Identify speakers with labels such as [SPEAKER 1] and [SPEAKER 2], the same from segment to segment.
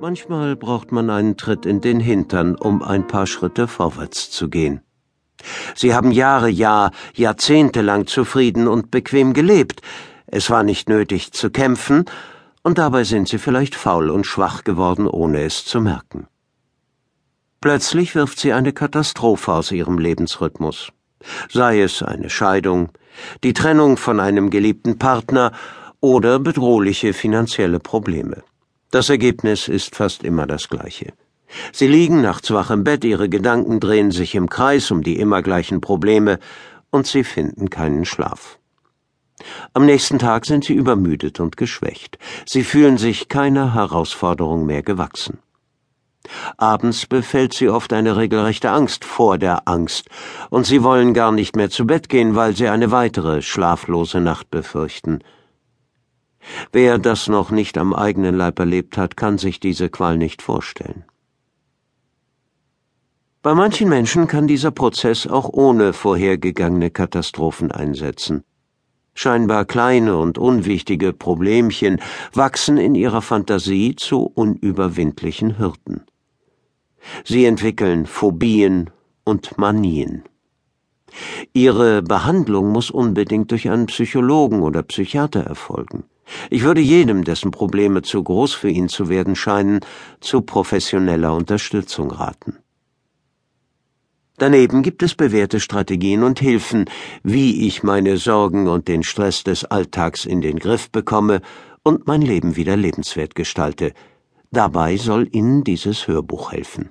[SPEAKER 1] Manchmal braucht man einen Tritt in den Hintern, um ein paar Schritte vorwärts zu gehen. Sie haben Jahre, ja, Jahrzehnte lang zufrieden und bequem gelebt. Es war nicht nötig zu kämpfen, und dabei sind sie vielleicht faul und schwach geworden, ohne es zu merken. Plötzlich wirft sie eine Katastrophe aus ihrem Lebensrhythmus. Sei es eine Scheidung, die Trennung von einem geliebten Partner oder bedrohliche finanzielle Probleme. Das Ergebnis ist fast immer das gleiche. Sie liegen nachts wach im Bett, ihre Gedanken drehen sich im Kreis um die immer gleichen Probleme, und sie finden keinen Schlaf. Am nächsten Tag sind sie übermüdet und geschwächt. Sie fühlen sich keiner Herausforderung mehr gewachsen. Abends befällt sie oft eine regelrechte Angst vor der Angst, und sie wollen gar nicht mehr zu Bett gehen, weil sie eine weitere schlaflose Nacht befürchten. Wer das noch nicht am eigenen Leib erlebt hat, kann sich diese Qual nicht vorstellen. Bei manchen Menschen kann dieser Prozess auch ohne vorhergegangene Katastrophen einsetzen. Scheinbar kleine und unwichtige Problemchen wachsen in ihrer Fantasie zu unüberwindlichen Hürden. Sie entwickeln Phobien und Manien. Ihre Behandlung muss unbedingt durch einen Psychologen oder Psychiater erfolgen. Ich würde jedem, dessen Probleme zu groß für ihn zu werden scheinen, zu professioneller Unterstützung raten. Daneben gibt es bewährte Strategien und Hilfen, wie ich meine Sorgen und den Stress des Alltags in den Griff bekomme und mein Leben wieder lebenswert gestalte. Dabei soll Ihnen dieses Hörbuch helfen.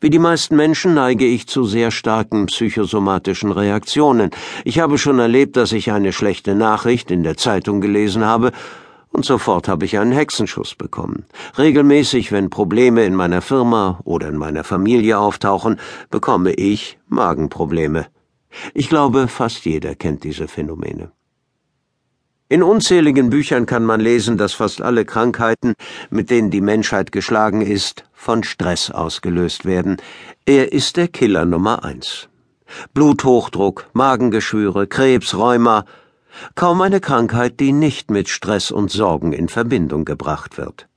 [SPEAKER 1] Wie die meisten Menschen neige ich zu sehr starken psychosomatischen Reaktionen. Ich habe schon erlebt, dass ich eine schlechte Nachricht in der Zeitung gelesen habe, und sofort habe ich einen Hexenschuss bekommen. Regelmäßig, wenn Probleme in meiner Firma oder in meiner Familie auftauchen, bekomme ich Magenprobleme. Ich glaube, fast jeder kennt diese Phänomene. In unzähligen Büchern kann man lesen, dass fast alle Krankheiten, mit denen die Menschheit geschlagen ist, von Stress ausgelöst werden. Er ist der Killer Nummer eins. Bluthochdruck, Magengeschwüre, Krebs, Rheuma, kaum eine Krankheit, die nicht mit Stress und Sorgen in Verbindung gebracht wird.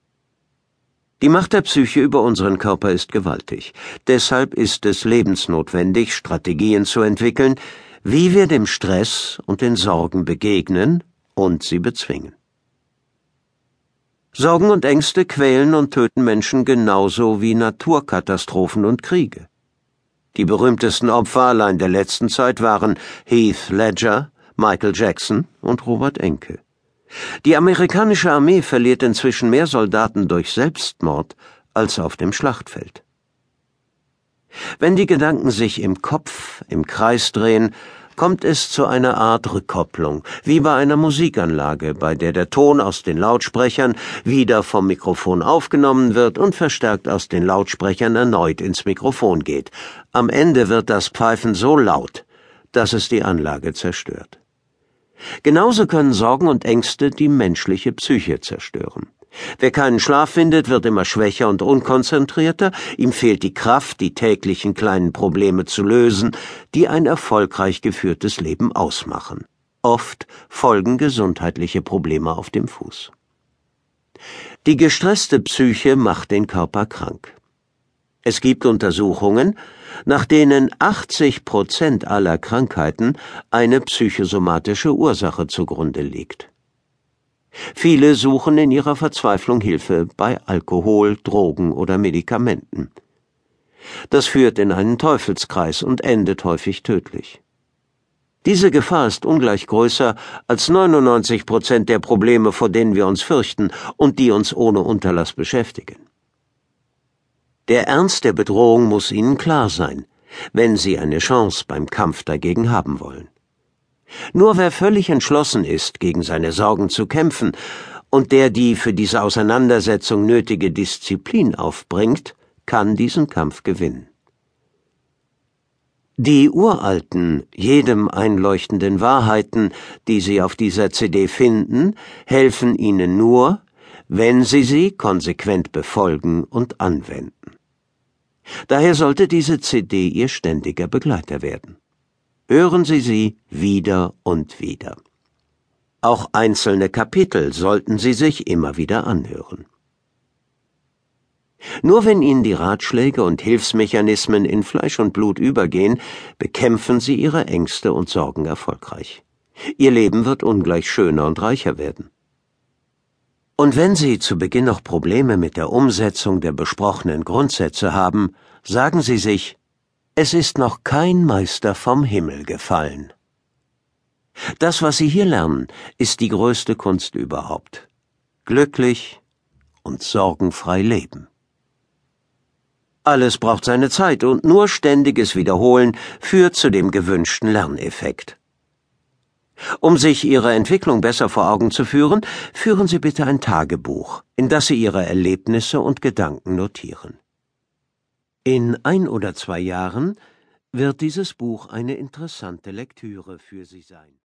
[SPEAKER 1] Die Macht der Psyche über unseren Körper ist gewaltig. Deshalb ist es lebensnotwendig, Strategien zu entwickeln, wie wir dem Stress und den Sorgen begegnen und sie bezwingen. Sorgen und Ängste quälen und töten Menschen genauso wie Naturkatastrophen und Kriege. Die berühmtesten Opfer allein der letzten Zeit waren Heath Ledger, Michael Jackson und Robert Enke. Die amerikanische Armee verliert inzwischen mehr Soldaten durch Selbstmord als auf dem Schlachtfeld. Wenn die Gedanken sich im Kopf im Kreis drehen, kommt es zu einer Art Rückkopplung, wie bei einer Musikanlage, bei der der Ton aus den Lautsprechern wieder vom Mikrofon aufgenommen wird und verstärkt aus den Lautsprechern erneut ins Mikrofon geht. Am Ende wird das Pfeifen so laut, dass es die Anlage zerstört. Genauso können Sorgen und Ängste die menschliche Psyche zerstören. Wer keinen Schlaf findet, wird immer schwächer und unkonzentrierter, ihm fehlt die Kraft, die täglichen kleinen Probleme zu lösen, die ein erfolgreich geführtes Leben ausmachen. Oft folgen gesundheitliche Probleme auf dem Fuß. Die gestresste Psyche macht den Körper krank. Es gibt Untersuchungen, nach denen 80 Prozent aller Krankheiten eine psychosomatische Ursache zugrunde liegt. Viele suchen in ihrer Verzweiflung Hilfe bei Alkohol, Drogen oder Medikamenten. Das führt in einen Teufelskreis und endet häufig tödlich. Diese Gefahr ist ungleich größer als 99 Prozent der Probleme, vor denen wir uns fürchten und die uns ohne Unterlass beschäftigen. Der Ernst der Bedrohung muss Ihnen klar sein, wenn Sie eine Chance beim Kampf dagegen haben wollen. Nur wer völlig entschlossen ist, gegen seine Sorgen zu kämpfen und der die für diese Auseinandersetzung nötige Disziplin aufbringt, kann diesen Kampf gewinnen. Die uralten, jedem einleuchtenden Wahrheiten, die Sie auf dieser CD finden, helfen Ihnen nur, wenn Sie sie konsequent befolgen und anwenden. Daher sollte diese CD Ihr ständiger Begleiter werden. Hören Sie sie wieder und wieder. Auch einzelne Kapitel sollten Sie sich immer wieder anhören. Nur wenn Ihnen die Ratschläge und Hilfsmechanismen in Fleisch und Blut übergehen, bekämpfen Sie Ihre Ängste und Sorgen erfolgreich. Ihr Leben wird ungleich schöner und reicher werden. Und wenn Sie zu Beginn noch Probleme mit der Umsetzung der besprochenen Grundsätze haben, sagen Sie sich, es ist noch kein Meister vom Himmel gefallen. Das, was Sie hier lernen, ist die größte Kunst überhaupt. Glücklich und sorgenfrei leben. Alles braucht seine Zeit und nur ständiges Wiederholen führt zu dem gewünschten Lerneffekt. Um sich Ihre Entwicklung besser vor Augen zu führen, führen Sie bitte ein Tagebuch, in das Sie Ihre Erlebnisse und Gedanken notieren. In ein oder zwei Jahren wird dieses Buch eine interessante Lektüre für Sie sein.